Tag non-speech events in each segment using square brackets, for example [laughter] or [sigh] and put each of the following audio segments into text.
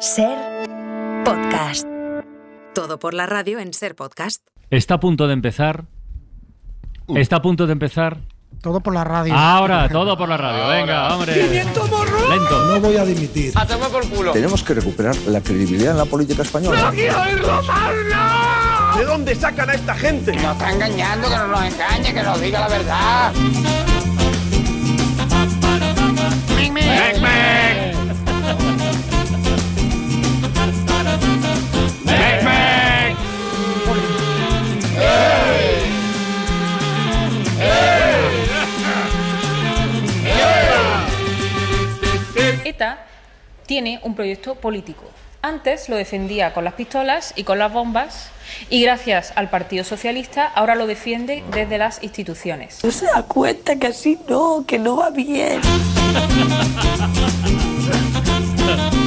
Ser podcast. Todo por la radio en Ser podcast. Está a punto de empezar. Está a punto de empezar. Todo por la radio. Ahora, todo por la radio. Venga, hombre. Lento. No voy a dimitir. Tenemos que recuperar la credibilidad en la política española. ¿De dónde sacan a esta gente? Nos está engañando, que no nos engañe, que nos diga la verdad. ETA tiene un proyecto político. Antes lo defendía con las pistolas y con las bombas y gracias al Partido Socialista ahora lo defiende desde las instituciones. No se da cuenta que así no, que no va bien. [laughs]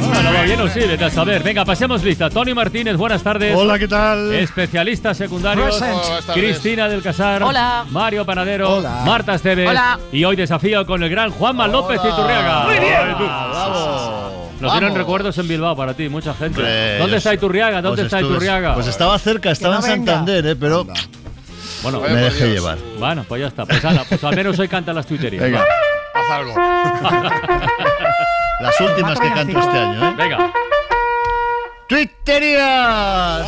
Bueno, va bien o sí, vete a saber. Venga, pasemos lista. Tony Martínez, buenas tardes. Hola, ¿qué tal? Especialistas secundarios. Present. Cristina del Casar. Hola. Mario Panadero. Hola. Marta Esteves. Hola. Y hoy desafío con el gran Juanma López Iturriaga. Muy bien. Nos dieron recuerdos en Bilbao para ti, mucha gente. Hombre, ¿Dónde está Iturriaga? ¿Dónde pues está estuve- Iturriaga? Pues estaba cerca, estaba no en. Santander, ¿eh? pero bueno, me dejé llevar. bueno, pues ya está. Pues, ala, pues al menos hoy canta las tuiterías. Venga. Va. [laughs] Haz algo. [laughs] Las últimas que canto este año, ¿eh? Venga. ¡Twitterías!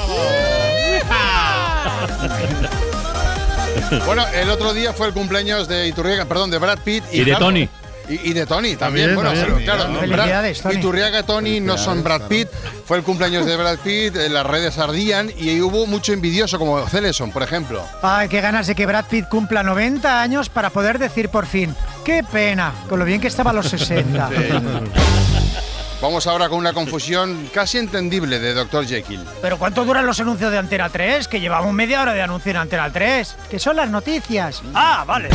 Bueno, el otro día fue el cumpleaños de Iturriaga, perdón, de Brad Pitt Y de Tony. Y, y de Tony también. También, bueno, también. claro, no, Felicidades, Brad- Tony. Iturriaga, Tony no son Brad Pitt. Fue el cumpleaños de Brad Pitt, eh, las redes ardían y hubo mucho envidioso, como Celeson, por ejemplo. Ay, qué ganas de que Brad Pitt cumpla 90 años para poder decir por fin, qué pena, con lo bien que estaba a los 60. [laughs] Vamos ahora con una confusión casi entendible de Dr. Jekyll. Pero ¿cuánto duran los anuncios de Antena 3? Que llevamos media hora de anuncio en Antena 3. Que son las noticias. Ah, vale.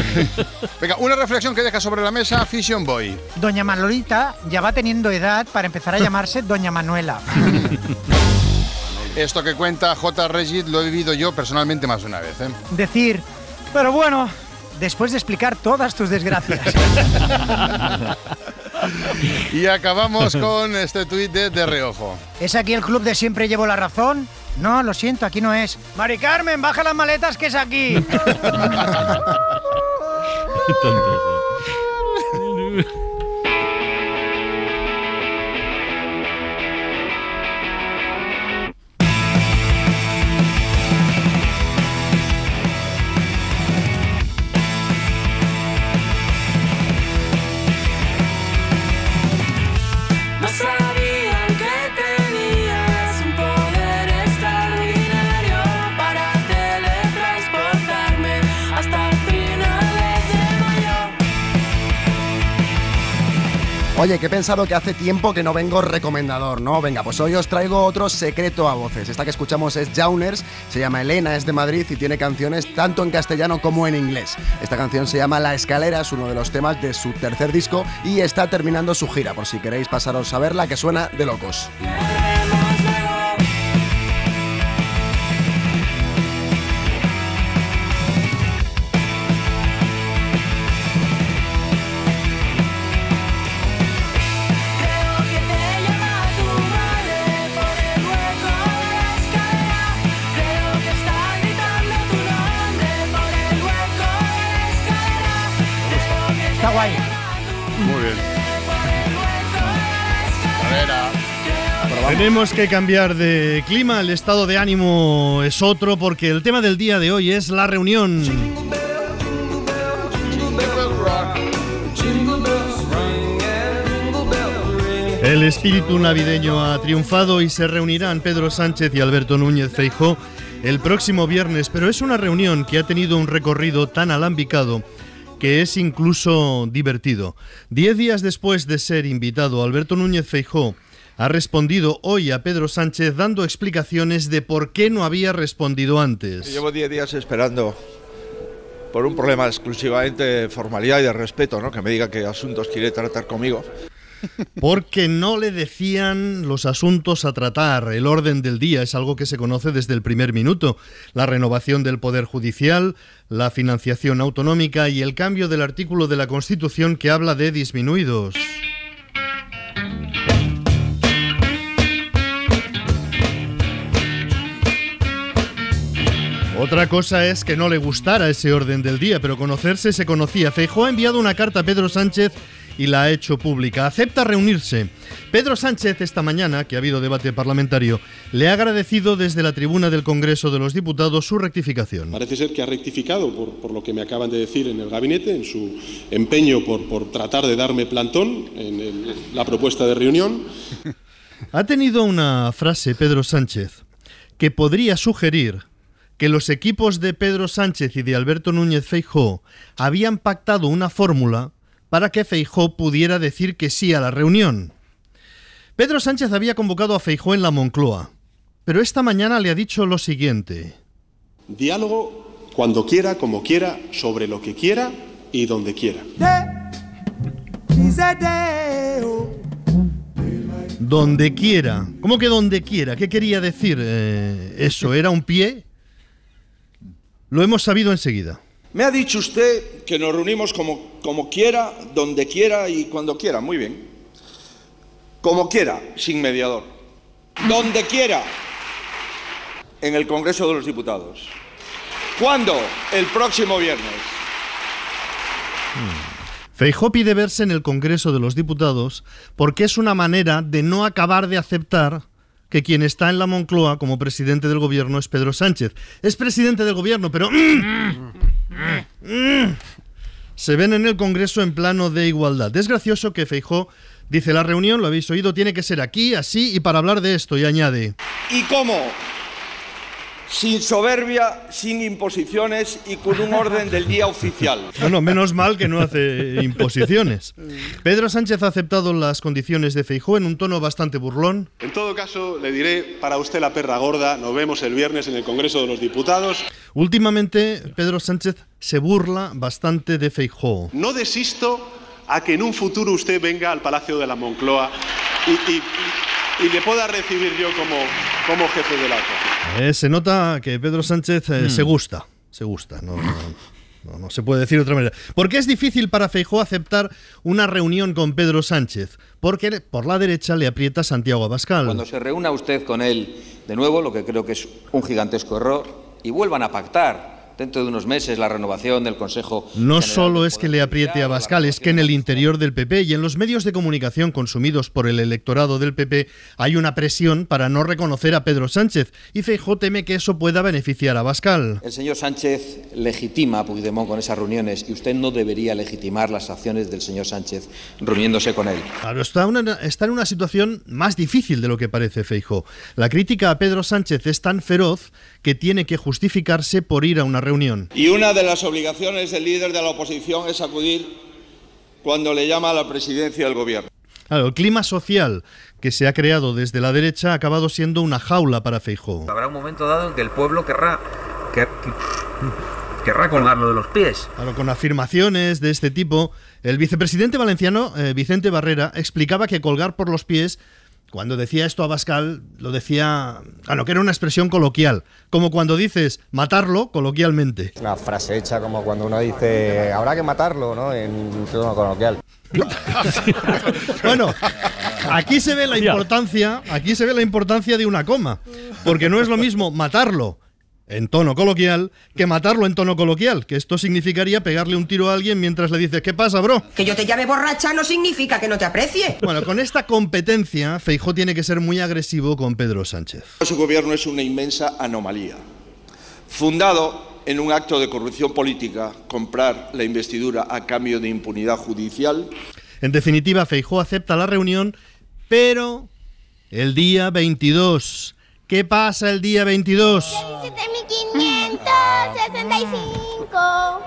[laughs] Venga, una reflexión que deja sobre la mesa Fission Boy. Doña Manolita ya va teniendo edad para empezar a llamarse [laughs] Doña Manuela. Esto que cuenta J. Regit lo he vivido yo personalmente más de una vez. ¿eh? Decir, pero bueno, después de explicar todas tus desgracias. [laughs] Y acabamos con este tuit de De Reojo. ¿Es aquí el club de siempre llevo la razón? No, lo siento, aquí no es. Mari Carmen, baja las maletas que es aquí. [laughs] Oye, que he pensado que hace tiempo que no vengo recomendador, ¿no? Venga, pues hoy os traigo otro secreto a voces. Esta que escuchamos es Jauners, se llama Elena, es de Madrid y tiene canciones tanto en castellano como en inglés. Esta canción se llama La Escalera, es uno de los temas de su tercer disco y está terminando su gira, por si queréis pasaros a verla, que suena de locos. Tenemos que cambiar de clima, el estado de ánimo es otro porque el tema del día de hoy es la reunión. El espíritu navideño ha triunfado y se reunirán Pedro Sánchez y Alberto Núñez Feijó el próximo viernes, pero es una reunión que ha tenido un recorrido tan alambicado que es incluso divertido. Diez días después de ser invitado, Alberto Núñez Feijó ha respondido hoy a Pedro Sánchez dando explicaciones de por qué no había respondido antes. Llevo 10 días esperando por un problema exclusivamente de formalidad y de respeto, ¿no? Que me diga qué asuntos quiere tratar conmigo. [laughs] Porque no le decían los asuntos a tratar. El orden del día es algo que se conoce desde el primer minuto. La renovación del Poder Judicial, la financiación autonómica y el cambio del artículo de la Constitución que habla de disminuidos. Otra cosa es que no le gustara ese orden del día, pero conocerse se conocía. Feijóo ha enviado una carta a Pedro Sánchez y la ha hecho pública. Acepta reunirse. Pedro Sánchez esta mañana, que ha habido debate parlamentario, le ha agradecido desde la tribuna del Congreso de los Diputados su rectificación. Parece ser que ha rectificado por, por lo que me acaban de decir en el gabinete, en su empeño por, por tratar de darme plantón en, el- la propuesta de reunión. [laughs] Ha tenido una frase Pedro Sánchez que podría sugerir que los equipos de Pedro Sánchez y de Alberto Núñez Feijó habían pactado una fórmula para que Feijó pudiera decir que sí a la reunión. Pedro Sánchez había convocado a Feijó en la Moncloa, pero esta mañana le ha dicho lo siguiente. Diálogo cuando quiera, como quiera, sobre lo que quiera y donde quiera. Donde quiera. ¿Cómo que donde quiera? ¿Qué quería decir eh, eso? ¿Era un pie? Lo hemos sabido enseguida. Me ha dicho usted que nos reunimos como, como quiera, donde quiera y cuando quiera. Muy bien. Como quiera, sin mediador. Donde quiera. En el Congreso de los Diputados. ¿Cuándo? El próximo viernes. Feijó pide verse en el Congreso de los Diputados porque es una manera de no acabar de aceptar que quien está en la Moncloa como presidente del gobierno es Pedro Sánchez. Es presidente del gobierno, pero [clears throat] se ven en el Congreso en plano de igualdad. Es gracioso que Feijó dice la reunión, lo habéis oído, tiene que ser aquí, así y para hablar de esto y añade. ¿Y cómo? Sin soberbia, sin imposiciones y con un orden del día oficial. Bueno, menos mal que no hace imposiciones. Pedro Sánchez ha aceptado las condiciones de Feijó en un tono bastante burlón. En todo caso, le diré para usted la perra gorda. Nos vemos el viernes en el Congreso de los Diputados. Últimamente, Pedro Sánchez se burla bastante de Feijó. No desisto a que en un futuro usted venga al Palacio de la Moncloa y, y- y le pueda recibir yo como, como jefe de la oposición. Eh, se nota que Pedro Sánchez eh, Hmm. se gusta, se gusta, no, no, no- no se puede decir de otra manera. ¿Por qué es difícil para Feijó aceptar una reunión con Pedro Sánchez? Porque por la derecha le aprieta Santiago Abascal. Cuando se reúna usted con él de nuevo, lo que creo que es un gigantesco error, y vuelvan a pactar dentro de unos meses la renovación del Consejo. No solo es que le apriete a Bascal, es que en el interior del PP y en los medios de comunicación consumidos por el electorado del PP hay una presión para no reconocer a Pedro Sánchez y Feijó teme que eso pueda beneficiar a Bascal. El señor Sánchez legitima a Puigdemont con esas reuniones y usted no debería legitimar las acciones del señor Sánchez reuniéndose con él. Claro, está, una- está en una situación más difícil de lo que parece Feijó. La crítica a Pedro Sánchez es tan feroz que tiene que justificarse por ir a una reunión. Y una de las obligaciones del líder de la oposición es acudir cuando le llama a la presidencia del gobierno. Claro, el clima social que se ha creado desde la derecha ha acabado siendo una jaula para Feijó. Habrá un momento dado en que el pueblo querrá, quer- querrá colgarlo de los pies. Claro, con afirmaciones de este tipo, el vicepresidente valenciano, eh, Vicente Barrera, explicaba que colgar por los pies, cuando decía esto a Bascal, lo decía, claro, que era una expresión coloquial, como cuando dices matarlo coloquialmente. Una frase hecha como cuando uno dice habrá que matarlo, ¿no? En tono coloquial. [laughs] Bueno, aquí se ve la importancia, aquí se ve la importancia de una coma, porque no es lo mismo matarlo en tono coloquial que matarlo en tono coloquial, que esto significaría pegarle un tiro a alguien mientras le dices, ¿qué pasa, bro? Que yo te llame borracha no significa que no te aprecie. Bueno, con esta competencia, Feijó tiene que ser muy agresivo con Pedro Sánchez. Su gobierno es una inmensa anomalía. Fundado en un acto de corrupción política, comprar la investidura a cambio de impunidad judicial, En definitiva, Feijó acepta la reunión, pero el día 22. ¿Qué pasa el día 22? 565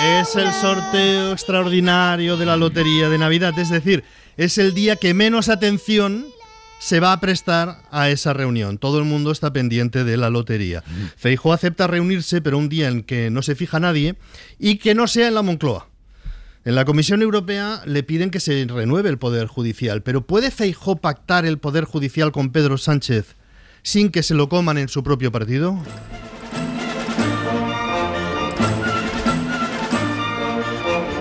Es el sorteo extraordinario de la Lotería de Navidad, es decir, es el día que menos atención se va a prestar a esa reunión. Todo el mundo está pendiente de la lotería. Feijó acepta reunirse, pero un día en que no se fija nadie y que no sea en la Moncloa. En la Comisión Europea le piden que se renueve el Poder Judicial, pero ¿puede Feijó pactar el Poder Judicial con Pedro Sánchez sin que se lo coman en su propio partido?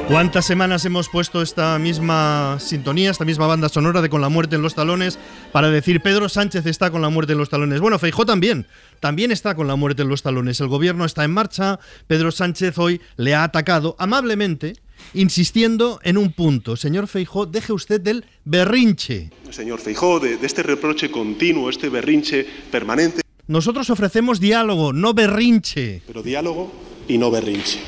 ¿Cuántas semanas hemos puesto esta misma sintonía, esta misma banda sonora de Con la muerte en los talones para decir Pedro Sánchez está con la muerte en los talones? Bueno, Feijó también, también está con la muerte en los talones. El gobierno está en marcha, Pedro Sánchez hoy le ha atacado amablemente, insistiendo en un punto. Señor Feijó, deje usted del berrinche. Señor Feijó, de, de este reproche continuo, este berrinche permanente, Nosotros ofrecemos diálogo, no berrinche. pero diálogo y no berrinche.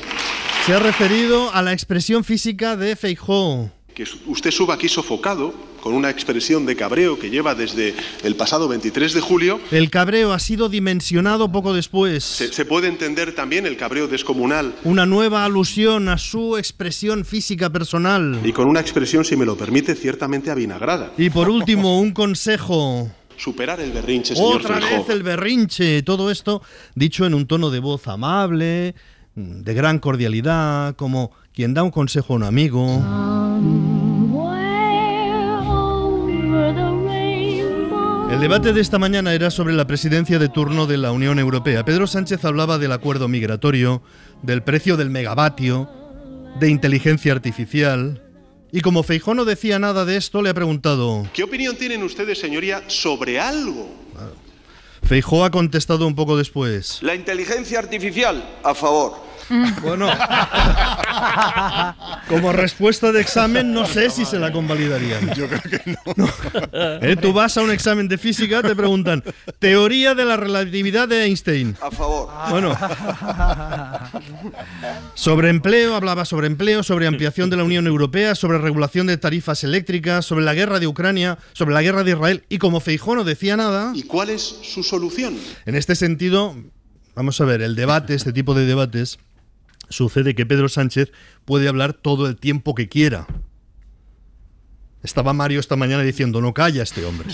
Se ha referido a la expresión física de Feijó. Que usted suba aquí sofocado, con una expresión de cabreo que lleva desde el pasado 23 de julio. El cabreo ha sido dimensionado poco después. Se, se puede entender también el cabreo descomunal Una nueva alusión a su expresión física personal. y con una expresión, si me lo permite, ciertamente avinagrada. Y por último, un consejo. Superar el berrinche, señor Otra Feijó. vez el berrinche. Todo esto dicho en un tono de voz amable, de gran cordialidad, como quien da un consejo a un amigo. El debate de esta mañana era sobre la presidencia de turno de la Unión Europea. Pedro Sánchez hablaba del acuerdo migratorio, del precio del megavatio, de inteligencia artificial. Y como Feijó no decía nada de esto, le ha preguntado. ¿Qué opinión tienen ustedes, señoría, sobre algo? Feijó ha contestado un poco después. La inteligencia artificial, a favor. Bueno, [laughs] como respuesta de examen, no sé si se la convalidarían. Yo creo que no. [laughs] Eh, Tú vas a un examen de física, te preguntan, teoría de la relatividad de Einstein. A favor. Bueno, sobre empleo, hablaba sobre empleo, sobre ampliación de la Unión Europea, sobre regulación de tarifas eléctricas, sobre la guerra de Ucrania, sobre la guerra de Israel. Y como Feijó no decía nada, ¿Y cuál es su solución? en este sentido, vamos a ver, el debate, este tipo de debates, sucede que Pedro Sánchez puede hablar todo el tiempo que quiera. Estaba Mario esta mañana diciendo, no calla este hombre.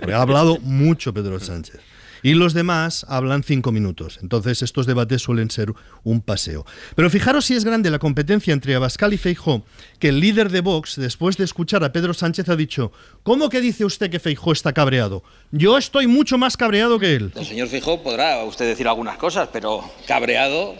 Porque ha hablado mucho Pedro Sánchez. Y los demás hablan cinco minutos. Entonces estos debates suelen ser un paseo. Pero fijaros si es grande la competencia entre Abascal y Feijó, que el líder de Vox, después de escuchar a Pedro Sánchez, ha dicho, ¿cómo que dice usted que Feijó está cabreado? Yo estoy mucho más cabreado que él. El señor Fijó podrá usted decir algunas cosas, pero cabreado,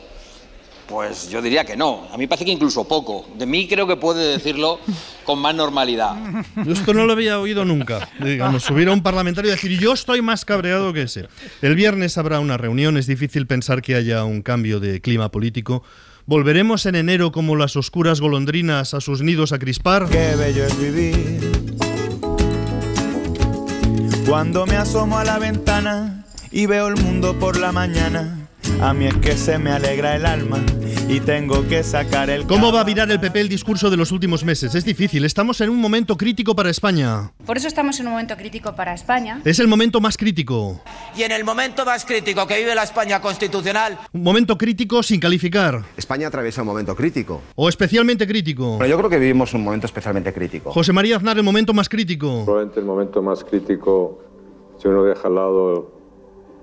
pues yo diría que no. A mí parece que incluso poco. De mí creo que puede decirlo con más normalidad. Yo esto no lo había oído nunca. Digamos, subir a un parlamentario y decir yo estoy más cabreado que ese. El viernes habrá una reunión, es difícil pensar que haya un cambio de clima político. Volveremos en enero como las oscuras golondrinas a sus nidos a crispar. Qué bello es vivir. Cuando me asomo a la ventana y veo el mundo por la mañana, a mí es que se me alegra el alma y tengo que sacar el... ¿Cómo va a virar el PP el discurso de los últimos meses? Es difícil, estamos en un momento crítico para España. Por eso estamos en un momento crítico para España. Es el momento más crítico. Y en el momento más crítico que vive la España constitucional, Un momento crítico sin calificar. España atraviesa un momento crítico. O especialmente crítico. Pero yo creo que vivimos un momento especialmente crítico. José María Aznar, el momento más crítico. Probablemente el momento más crítico, si uno deja al lado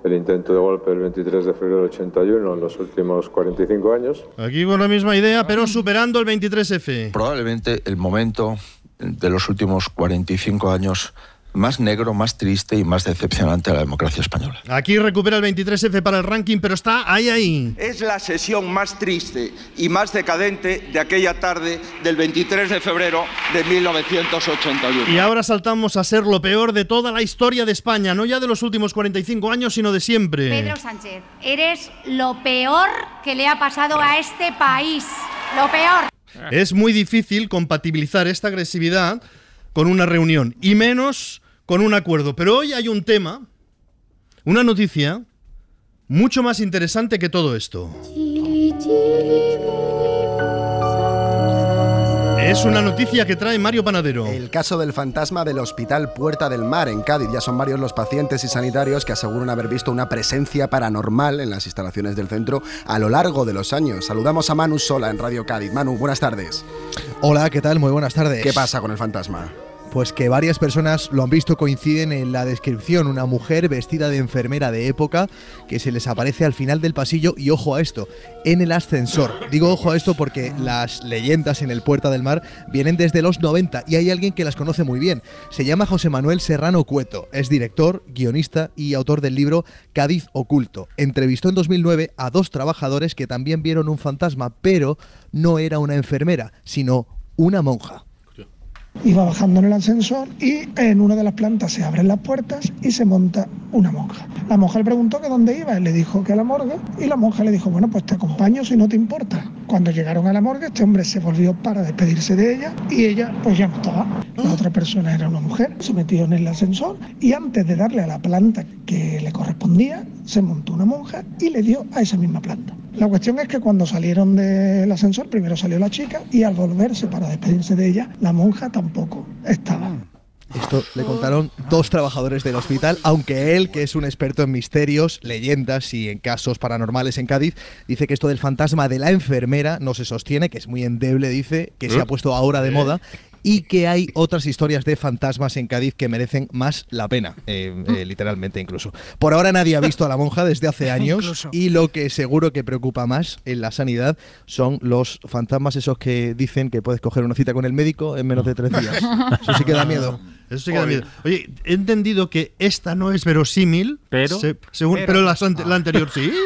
el intento de golpe del 23 de febrero del 81 en los últimos 45 años. Aquí con la misma idea, pero superando el 23F. Probablemente el momento de los últimos 45 años más negro, más triste y más decepcionante de la democracia española. Aquí recupera el 23F para el ranking, pero está ahí, ahí. Es la sesión más triste y más decadente de aquella tarde del 23 de febrero de 1981. Y ahora saltamos a ser lo peor de toda la historia de España, no ya de los últimos 45 años, sino de siempre. Pedro Sánchez, eres lo peor que le ha pasado a este país. Lo peor. Es muy difícil compatibilizar esta agresividad con una reunión, y menos con un acuerdo. Pero hoy hay un tema, una noticia, mucho más interesante que todo esto. Es una noticia que trae Mario Panadero. El caso del fantasma del Hospital Puerta del Mar en Cádiz. Ya son varios los pacientes y sanitarios que aseguran haber visto una presencia paranormal en las instalaciones del centro a lo largo de los años. Saludamos a Manu Sola en Radio Cádiz. Manu, buenas tardes. Hola, ¿qué tal? Muy buenas tardes. ¿Qué pasa con el fantasma? Pues que varias personas lo han visto, coinciden en la descripción. Una mujer vestida de enfermera de época que se les aparece al final del pasillo y ojo a esto, en el ascensor. Digo ojo a esto porque las leyendas en el Puerta del Mar vienen desde los 90 y hay alguien que las conoce muy bien. Se llama José Manuel Serrano Cueto. Es director, guionista y autor del libro Cádiz Oculto. Entrevistó en 2009 a dos trabajadores que también vieron un fantasma, pero no era una enfermera, sino una monja. Iba bajando en el ascensor y en una de las plantas se abren las puertas y se monta una monja. La monja le preguntó que dónde iba, él le dijo que a la morgue y la monja le dijo, bueno, pues te acompaño si no te importa. Cuando llegaron a la morgue, este hombre se volvió para despedirse de ella y ella pues ya no estaba. La otra persona era una mujer, se metió en el ascensor y antes de darle a la planta que le correspondía, se montó una monja y le dio a esa misma planta. La cuestión es que cuando salieron del ascensor, primero salió la chica y al volverse para despedirse de ella, la monja tampoco estaba. Esto le contaron dos trabajadores del hospital, aunque él, que es un experto en misterios, leyendas y en casos paranormales en Cádiz, dice que esto del fantasma de la enfermera no se sostiene, que es muy endeble, dice, que se ha puesto ahora de moda y que hay otras historias de fantasmas en Cádiz que merecen más la pena, eh, eh, literalmente incluso. Por ahora nadie ha visto a la monja desde hace [laughs] años Incluso. y lo que seguro que preocupa más en la sanidad son los fantasmas esos que dicen que puedes coger una cita con el médico en menos de tres días. [laughs] Eso sí que da miedo. Eso sí que da miedo. Oye, he entendido que esta no es verosímil, Pero- se- según, Pero- pero, las ante- la anterior sí. [laughs]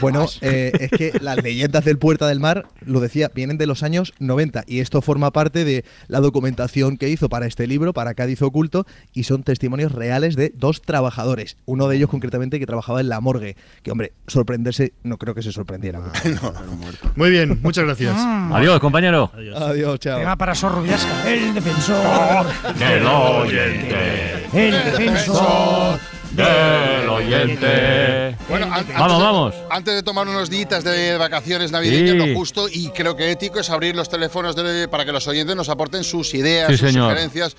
Bueno, eh, es que las leyendas del Puerta del Mar, lo decía, vienen de los años 90 y esto forma parte de la documentación que hizo para este libro, para Cádiz Oculto, y son testimonios reales de dos trabajadores. Uno de ellos concretamente que trabajaba en la morgue, que hombre, sorprenderse, no creo que se sorprendiera. [laughs] Muy bien, muchas gracias. Mm. [laughs] Adiós, compañero. Adiós, chao. Tema para Sor Rubiasca. El defensor. Del oyente. El defensor. Del oyente. Bueno, an- Vamos, antes de- vamos. Antes de tomar unos días de vacaciones navideñas, Sí. lo justo y creo que ético es abrir los teléfonos de- para que los oyentes nos aporten sus ideas, Sí, sus señor. sugerencias.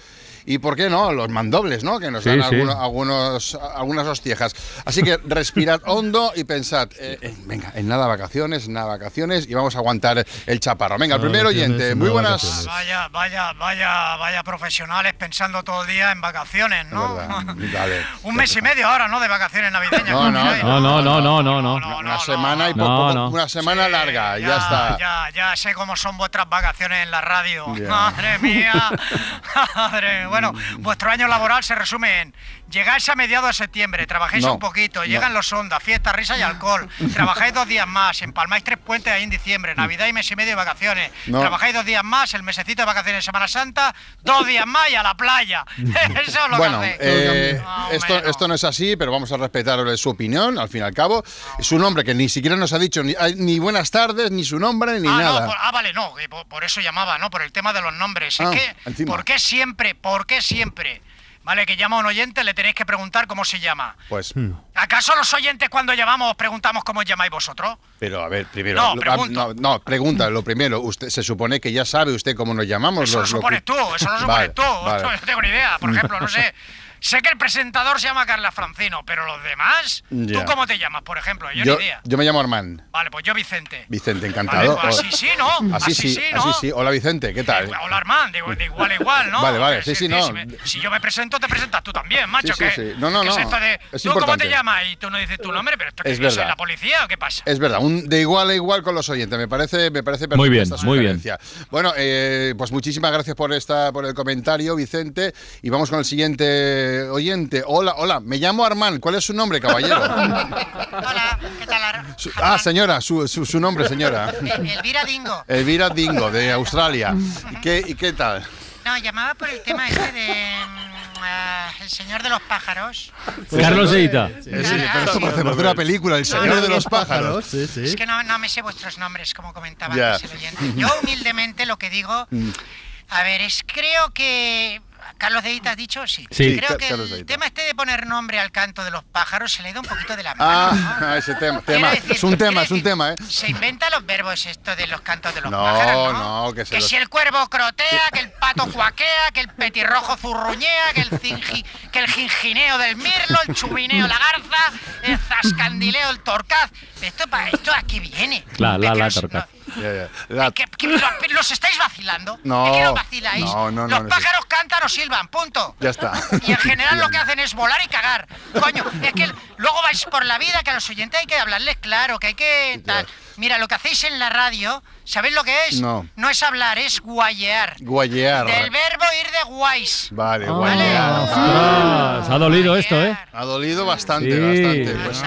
Y por qué no, los mandobles, ¿no? Que nos Sí, dan sí. alguno- algunos, algunas hostiejas. Así que respirad [laughs] hondo y pensad, eh, eh, venga, en nada vacaciones, en nada vacaciones y vamos a aguantar el chaparro. Venga, el primer oyente, muy buenas. Vaya, vaya, vaya, vaya profesionales pensando todo el día en vacaciones, ¿no? [laughs] Dale. Un mes y medio ahora, ¿no? De vacaciones navideñas. No, no, Miráis, No, no, no, no, no, no. Una semana y poco- no. una semana larga, ya, Ya, está. ya, ya sé cómo son vuestras vacaciones en la radio. Ya. [laughs] Madre mía. Madre. Bueno, vuestro año laboral se resume en llegáis a mediados de septiembre, trabajáis No, un poquito, no. llegan los ondas, fiesta, risa y alcohol. Trabajáis dos días más, empalmáis tres puentes ahí en diciembre, Navidad y mes y medio de vacaciones. No. Trabajáis dos días más, el mesecito de vacaciones de Semana Santa, dos días más y a la playa. [laughs] Eso es lo Bueno, que eh, Ah, esto, esto no es así, pero vamos a respetar su opinión, al fin y al cabo. Su nombre, que ni siquiera nos ha dicho ni, ni buenas tardes, ni su nombre, ni ah, nada. No, por- ah, vale, no, que por, por eso llamaba, ¿no? Por el tema de los nombres. Ah, es que, encima. ¿por qué siempre, por qué siempre? Vale, que llama a un oyente, le tenéis que preguntar cómo se llama. Pues, ¿Acaso los oyentes cuando llamamos os preguntamos cómo os llamáis vosotros? pero a ver, primero. No, lo- pregunto. no, no, pregunta, lo primero. Usted se supone que ya sabe usted cómo nos llamamos. Eso lo supones tú, eso lo supones Vale, tú. vale. [laughs] Yo no tengo ni idea, por ejemplo, no sé. [laughs] Sé que el presentador se llama Carla Francino, pero los demás. ¿tú cómo te llamas, por ejemplo? Yo, Yo, ni idea. yo me llamo Armand. Vale, pues yo Vicente. Vicente, Vale, encantado. pues así sí, ¿no? Así, sí, ¿no? así sí. Hola Vicente, ¿qué tal? Hola, Armand, de, de igual a igual, ¿no? Vale, vale, sí, sí, no. Si, me- si yo me presento, te presentas tú también, macho. Sí, sí, que. No, no, que es no. esto de, Es ¿Tú cómo importante. te llamas? Y tú no dices tu nombre, pero esto que Es soy verdad. la policía o qué pasa? Es verdad, un, de igual a igual con los oyentes. Me parece, me parece perfecta Muy bien, esta muy bien. Bueno, eh, pues muchísimas gracias por esta, por el comentario, Vicente. Y vamos con el siguiente oyente. Hola, hola, me llamo Armand. ¿Cuál es su nombre, caballero? [laughs] Hola, ¿qué tal? Ar- Su- ah, señora, su, su- su nombre, señora. El- Elvira Dingo. Elvira Dingo, de Australia. ¿Y qué, y qué tal? No, llamaba por el tema este de... mm, ah, el señor de los pájaros. Carlos Eita. Sí, sí, pero esto parece de una película, El Señor de los Pájaros. Es que no, no me sé vuestros nombres, como comentaba antes el oyente. Yo humildemente lo que digo, Mm. a ver, es creo que... Carlos de Ita has dicho, sí. Sí, creo que Carlos el tema este de poner nombre al canto de los pájaros se le ha ido un poquito de la mano. Ah, [laughs] ese tema. Quiero tema. decir, Es un tema, es un decir, tema, ¿eh? Se inventa los verbos esto de los cantos de los No, pájaros, ¿no? no, que se Que los- si el cuervo crotea, [laughs] que el pato cuaquea, que el petirrojo zurruñea, que el, cingi- que el gingineo del mirlo, el chumineo la garza, el zascandileo el torcaz. Esto, pa- esto aquí viene. La, la, la, torcaz. no- Ya, ya. [laughs] La- ¿Que, que lo- ¿Los estáis vacilando? No, ¿Es que lo vaciláis? no, no, no, Los no, pájaros cantan o silban, punto. Ya está. [laughs] Y en general lo que hacen es volar y cagar. Coño, es que luego vais por la vida que a los oyentes hay que hablarles claro, que hay que... tal. Mira, lo que hacéis en la radio, ¿sabéis lo que es? No. No es hablar, es guayear. Guayear. Del verbo ir de guays. Vale, Ah, guayear. ostras, ha dolido esto, ¿eh? Ha dolido bastante, Sí. bastante. Pues,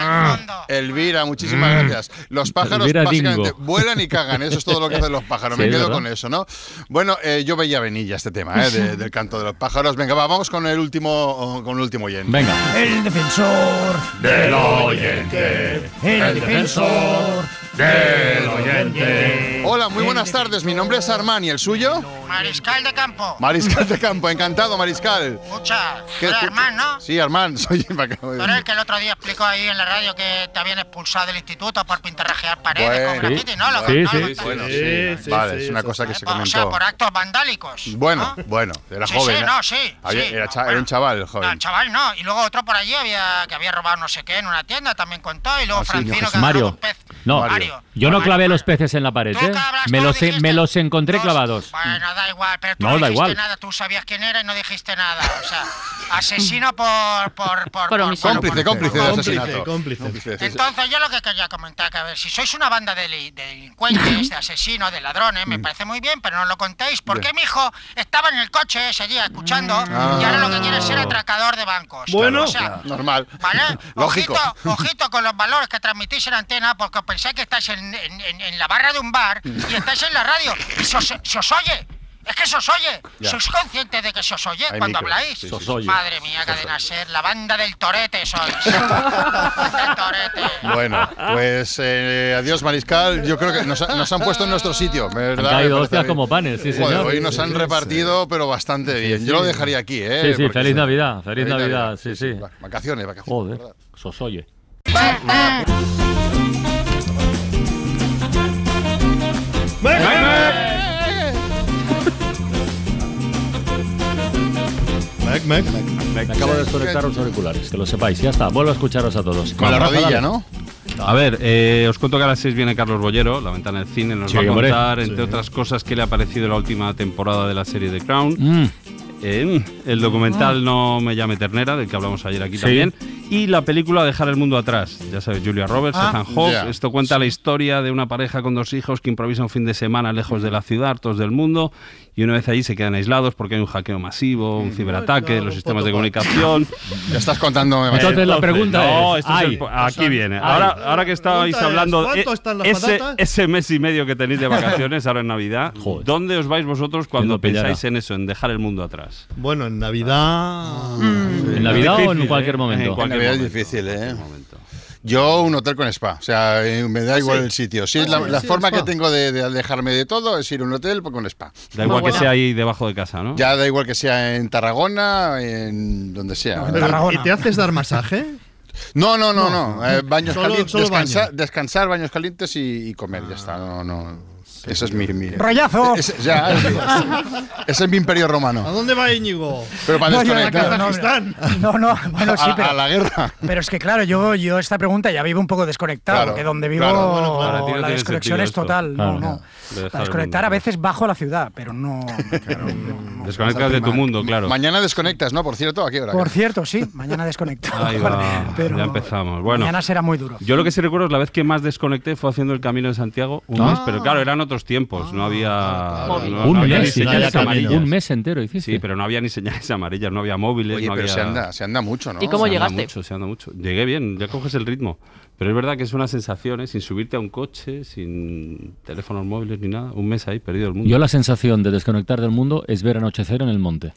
Elvira, muchísimas gracias. Los pájaros Elvira básicamente Dingo. vuelan y cagan, eso es todo lo que hacen los pájaros. Sí, Me quedo verdad. con eso, ¿no? Bueno, eh, yo veía venir ya este tema ¿eh? de- [laughs] del canto de los pájaros. Venga, va, vamos con el último, con el último oyente. Venga. El defensor Del oyente. El defensor del oyente. Hola, muy buenas tardes. Mi nombre es Armán y el suyo. Mariscal de campo. Mariscal de Campo, encantado, Mariscal. Escucha, ¿Qué- tú eres qué- Armán, ¿no? Sí, Armán, [laughs] soy. eres el que el otro día explicó ahí en la radio que te habían expulsado del instituto por pintarrajear paredes con graffiti, ¿no? Lo- sí, sí, bueno, sí. Vale, es una cosa que se O sea, comentó. por actos vandálicos. Bueno, bueno, era Sí, joven. sí, ¿eh? no, sí, Había- sí, era, no, cha- era un chaval el joven. No, chaval, no. Y luego otro por allí había, que había robado no sé qué en una tienda, también contó. Y luego Ah, sí, Francino que Mario. un pez. No, Mario. Yo no clavé los peces en la pared, ¿eh? Me los, me los encontré clavados. Bueno, da igual, pero tú No, no, da dijiste igual. nada, tú sabías quién era y no dijiste nada. O sea, asesino por... por, [laughs] por, por- Cómplice, cómplice de asesinato. cómplice. Cómplice. Entonces yo lo que quería comentar, que a ver, si sois una banda de, li- de delincuentes, de asesinos, de ladrones, me parece muy bien, pero no lo contéis. ¿Por qué mi hijo estaba en el coche ese día escuchando y ahora lo que quiere es ser atracador de bancos? Bueno, o sea, normal. ¿Vale? [laughs] Lógico. Ojito, ojito con los valores que transmitís en antena porque pensáis que estáis en, en- en- en la barra de un bar y estáis en la radio y se os, se os oye. Es que se os oye. Ya. ¿Sois conscientes de que se os oye Hay cuando micro. habláis? Sí, sí, sí. Madre mía, cadena ser, la banda del torete sois. [laughs] Bueno, pues eh, adiós, Mariscal. Yo creo que nos, ha- nos han puesto en nuestro sitio. ¿verdad? Han caído hostias como panes, sí, señor. Hoy nos han repartido, pero bastante bien. Yo lo dejaría aquí, ¿eh? Sí, sí, feliz sí. Navidad, feliz Navidad, sí, sí. Vacaciones, vacaciones. Joder, sosoye. Mac, Mac. Me acabo de desconectar los auriculares, que lo sepáis. Ya está, vuelvo a escucharos a todos. Con la Rafa, rodilla, dale. ¿no? A ver, eh, os cuento que a las 6 viene Carlos Bollero, la ventana del cine, nos Sí, va a hombre. contar, entre Sí. otras cosas, qué le ha parecido la última temporada de la serie The Crown. Mm. Eh, el documental No me llame ternera, del que hablamos ayer aquí Sí. también. Y la película Dejar el mundo atrás. Ya sabes, Julia Roberts, Ah, Ethan Hawke. ya. Esto cuenta la historia de una pareja con dos hijos que improvisa un fin de semana lejos de la ciudad, hartos del mundo. Y una vez allí se quedan aislados porque hay un hackeo masivo, un ciberataque, los sistemas de comunicación. Ya estás contando. Entonces la pregunta no, es, esto es ay, el aquí viene. ay. Ahora, ahora que estabais Pregunta es, hablando ¿cuánto eh, están las ese, patatas? ese mes y medio que tenéis de [laughs] vacaciones ahora en Navidad, ¿dónde os vais vosotros cuando pensáis en eso, en dejar el mundo atrás? Bueno, en Navidad. ¿En Navidad o en Difícil, cualquier ¿eh? momento? En En es difícil, ¿eh? Yo un hotel con spa, o sea, eh, me da igual sí? el sitio. Si Ah, es la, sí, la sí, forma que tengo de, de alejarme de todo es ir a un hotel pues, con spa. Da igual que sea ahí debajo de casa, ¿no? Ya da igual que sea en Tarragona, en donde sea. Pero, ¿Y te haces dar masaje? No, no, no, no. eh, baños Solo- calientes, solo descansar, baño. descansar, baños calientes y, y comer, ya está. No, no. Ese es mi. mi ¡Rollazo! Ese, ya, ese- [laughs] ese es mi imperio romano. ¿A dónde va Íñigo? Pero para No, desconectar. claro, no, [laughs] No, no, bueno, sí, a, pero. a la guerra. Pero es que claro, yo, yo esta pregunta ya vivo un poco desconectado, Claro, porque donde vivo claro. Bueno, claro, a la desconexión es total. Claro. No, no. Desconectar a veces bajo la ciudad, pero no. [laughs] Desconectas de tu mundo, claro. Mañana desconectas, ¿no? Por cierto, ¿a qué hora? Por cierto, sí, mañana desconecto. Ahí va, [laughs] Pero ya empezamos. Bueno, Mañana será muy duro. yo lo que sí recuerdo es la vez que más desconecté fue haciendo el Camino de Santiago un Ah. mes, pero claro, eran otros tiempos, no había, no, un, no había ni mes, señales amarillas. un mes entero hiciste. Sí, pero no había ni señales amarillas, no había móviles, Oye, no pero había... se anda, se anda mucho, ¿no? ¿Y cómo se anda llegaste? mucho, se anda mucho. Llegué bien, ya coges el ritmo. Pero es verdad que es una sensación, ¿eh? sin subirte a un coche, sin teléfonos móviles ni nada. Un mes ahí, perdido el mundo. Yo la sensación de desconectar del mundo es ver anochecer en el monte.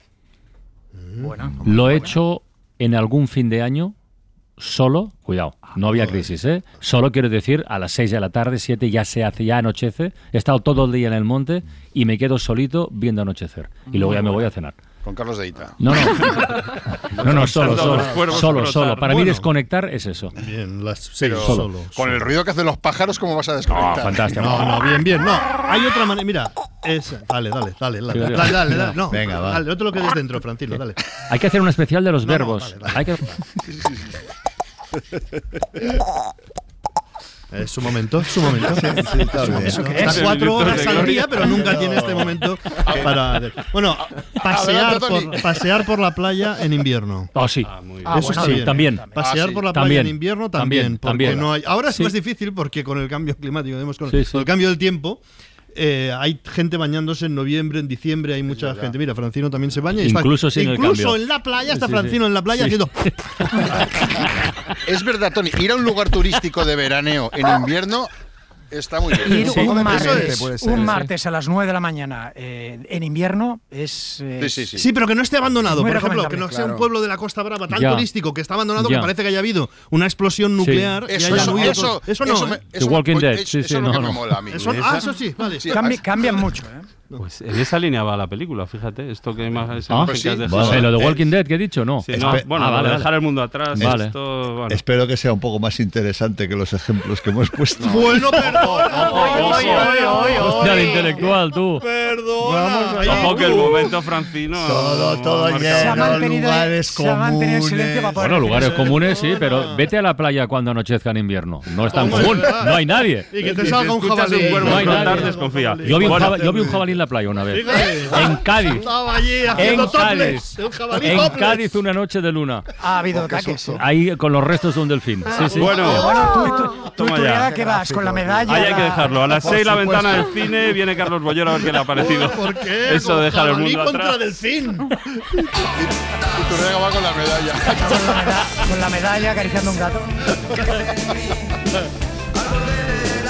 Lo he hecho en algún fin de año solo, cuidado, no había crisis, ¿eh? Solo quiero decir, a las 6 de la tarde, 7 ya se hace, ya anochece, he estado todo el día en el monte y me quedo solito viendo anochecer. Y luego ya me voy a cenar. Con Carlos de Ita. No, no. [laughs] No, no, solo, solo, solo, solo. Para mí desconectar es eso. Bien, las sí, solo. con el ruido que hacen los pájaros, ¿cómo vas a desconectar? Ah, fantástico. No, no, bien, bien. No, hay otra manera. Mira, esa. Dale, dale, dale, dale. Dale, dale, dale, dale. No, Venga, va. Dale, otro lo que des dentro, Francilo, dale. Hay que hacer un especial de los No, no, verbos. vale, vale. Hay que... [laughs] Es su momento, es su momento. Sí, sí, está bien. Eso ¿Eso que Está cuatro horas al día, pero nunca tiene este momento para. Bueno, pasear por, pasear por la playa en invierno. Oh, sí. Eso Ah, está sí, también. Pasear Ah, sí. por la playa También. en invierno también. También, porque también. No hay, ahora es Sí. más difícil porque con el cambio climático, digamos, con, Sí, sí. con el cambio del tiempo. Eh, hay gente bañándose en noviembre, en diciembre, hay mucha gente. Mira, Francino también se baña. y está- Incluso sin Incluso en la playa está Sí, sí. Francino en la playa Sí. haciendo. [laughs] Es verdad, Tony, ir a un lugar turístico de veraneo en invierno está muy bien. Ir un, Eso martes, es. un martes a las 9 de la mañana eh, en invierno es. eh, Sí, pero que no esté abandonado. Por ejemplo, que no sea un pueblo de la Costa Brava tan Ya. turístico que está abandonado Ya. que parece que haya habido una explosión nuclear y Eso, eso, huido eso, todos. eso no. eso ¿eh? me- eso Walking oye, Dead, eso- sí, eso sí, no, me no. mola a mí. Eso- ah, eso sí, vale. Sí, Cambi- cambian mucho, ¿eh? Pues en esa línea va la película, fíjate. Esto que más Ah, imágenes de Vale. lo de Walking Dead que he dicho, no. Sí, no, Ah, bueno, ah, vale, vale. dejar el mundo atrás. Vale. Esto, bueno. Espero que sea un poco más interesante que los ejemplos que hemos puesto. Bueno, perdona. Hostia, de intelectual, tú. Ahí. Ojo que el momento francino. Todo, todo lleno, mantenido- lugares comunes. Bueno, lugares comunes sí, pero vete a la playa cuando anochezca en invierno. No es tan común. No hay nadie. Y que te salga un jabalí. No hay nadie. desconfía. Yo vi, un Bueno, jaba- yo vi un jabalí en la playa una vez. En Cádiz. Estaba allí En haciendo Cádiz. topless. En. Cádiz una noche de luna. Ha habido ataques. Ahí con los restos de un delfín. Sí, sí. Bueno, tú, tú, tú, Toma tú ya. ya que vas con la medalla. Ahí hay que dejarlo. A las Por 6 la ventana del cine viene Carlos Bollero a ver qué le ha parecido. [laughs] ¿Por qué? Eso Con de dejar el mundo contra atrás. delfín. Y tu rega va con la medalla. Con la, meda- con la medalla acariciando un gato. [laughs]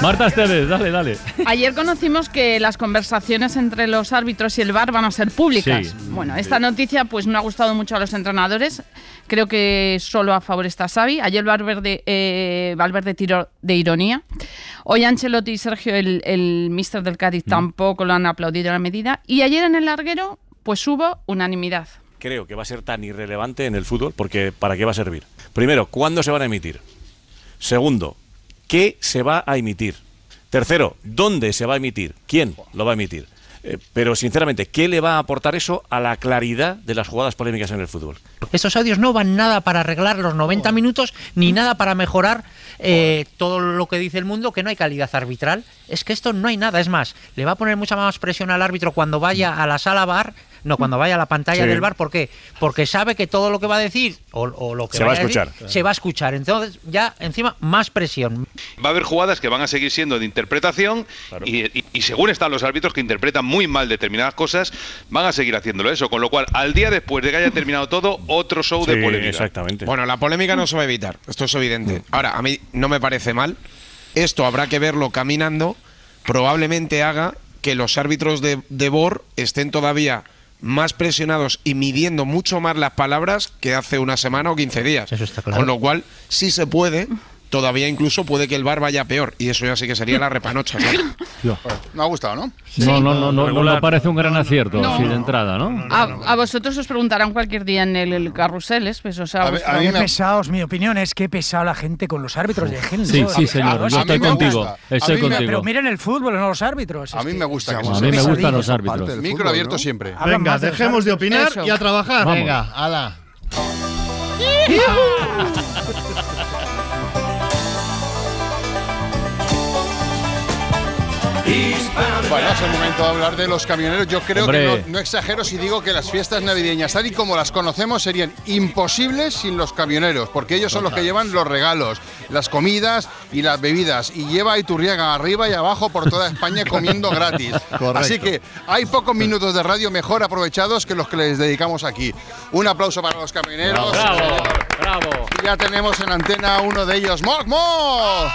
Marta Esteves, dale, dale. Ayer conocimos que las conversaciones entre los árbitros y el VAR van a ser públicas. Sí. Bueno, esta noticia pues no ha gustado mucho a los entrenadores. Creo que solo a favor está Xavi. Ayer Valverde, eh, Valverde tiró de ironía. Hoy Ancelotti y Sergio, el, el mister del Cádiz, tampoco lo han aplaudido a la medida. Y ayer en el larguero pues hubo unanimidad. creo que va a ser tan irrelevante en el fútbol porque ¿para qué va a servir? Primero, ¿cuándo se van a emitir? Segundo, ¿qué se va a emitir? Tercero, ¿dónde se va a emitir? ¿Quién lo va a emitir? Eh, pero sinceramente, ¿qué le va a aportar eso a la claridad de las jugadas polémicas en el fútbol? Esos audios no van nada para arreglar los 90 minutos ni nada para mejorar eh, todo lo que dice el mundo, que no hay calidad arbitral. Es que esto no hay nada. Es más, le va a poner mucha más presión al árbitro cuando vaya a la sala bar, no, cuando vaya a la pantalla Sí. del bar. ¿Por qué? Porque sabe que todo lo que va a decir o, o lo que Se va a decir, escuchar. se va a escuchar. Entonces, ya encima, más presión. Va a haber jugadas que van a seguir siendo de interpretación y, y- y según están los árbitros que interpretan muy mal determinadas cosas, van a seguir haciéndolo eso. Con lo cual, al día después de que haya terminado todo, otro show de polémica. exactamente. Bueno, la polémica no se va a evitar, esto es evidente. Ahora, a mí no me parece mal. Esto habrá que verlo caminando. Probablemente haga que los árbitros de, de BOR estén todavía más presionados y midiendo mucho más las palabras que hace una semana o 15 días. Eso está claro. Con lo cual, si se puede, todavía incluso puede que el bar vaya peor. Y eso ya sí que sería la repanocha. ¿no? Me ha gustado, ¿no? No, no, no, no, no, Regular. no parece un gran acierto, No. así de entrada, ¿no? A, a vosotros os preguntarán cualquier día en el, el carruseles, pues o sea, A ver, a mí me- pesados, mi opinión es que pesado la gente con los árbitros. Déjenlo. Sí, sí, señor, yo estoy contigo, estoy me- contigo. Pero miren el fútbol, no los árbitros. A es mí me gusta que A mí me gustan los árbitros. Micro abierto ¿no? siempre. Venga, de dejemos de opinar y a trabajar. Venga, ala. [laughs] Bueno, es el momento de hablar de los camioneros. Yo creo Hombre. que no, no exagero si digo que las fiestas navideñas, tal y como las conocemos, serían imposibles sin los camioneros, porque ellos son los que llevan los regalos, las comidas y las bebidas. Y lleva a Iturriaga arriba y abajo por toda España [laughs] comiendo gratis. Correcto. Así que hay pocos minutos de radio mejor aprovechados que los que les dedicamos aquí. Un aplauso para los camioneros. Bravo, bravo. Y ya tenemos en antena uno de ellos. ¡Moc, Moc!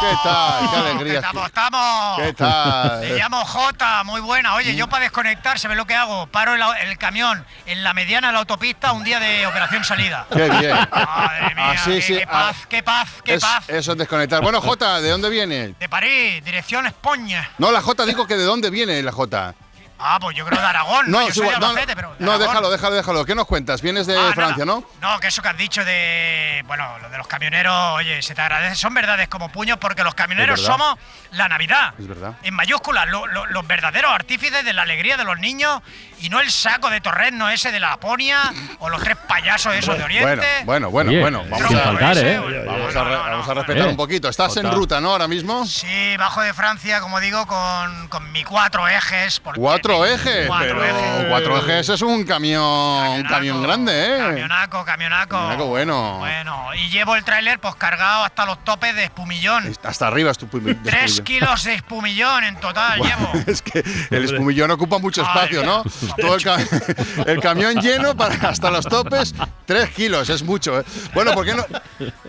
¿Qué tal? ¡Qué alegría! Estamos, estamos. ¿Qué tal? Me llamo Jota, muy buena. Oye, yo para desconectar, ¿sabes lo que hago? Paro el, el camión en la mediana de la autopista un día de operación salida. ¡Qué bien! Madre mía, Así, qué, sí, qué ah, paz, qué paz, qué Es- paz. Eso es desconectar. Bueno, Jota, ¿de dónde viene? De París, dirección España. No, la J digo que de dónde viene la J. Ah, pues yo creo de Aragón, ¿no? yo soy de no, pero de no, déjalo, déjalo, déjalo. ¿Qué nos cuentas? Vienes de Ah, Francia, nada. ¿no? No, que eso que has dicho de. Bueno, lo de los camioneros, oye, se te agradece. Son verdades como puños porque los camioneros somos la Navidad. Es verdad. En mayúsculas, lo- lo- los verdaderos artífices de la alegría de los niños y no el saco de torrezno ese de la Laponia o los tres payasos esos de Oriente. Bueno, bueno, bueno, Oye, bueno. Vamos sin a, faltar, ¿eh? vamos a, re- vamos a respetar Eh. un poquito. Estás en ruta, ¿no? Ahora mismo. Sí, bajo de Francia, como digo, con, con mi cuatro ejes. Cuatro ejes, cuatro pero ejes. cuatro ejes es un camión, un camión grande, ¿eh? Camionaco, camionaco. Camionaco bueno. Bueno, y llevo el tráiler pues cargado hasta los topes de espumillón. Hasta arriba es tu pu- de Tres espumillón. kilos de espumillón en total llevo. [laughs] Es que el espumillón ocupa mucho espacio, ¿no? [laughs] Todo el, ca- [laughs] el camión lleno para hasta los topes, tres kilos, es mucho. ¿eh? Bueno, ¿por qué no,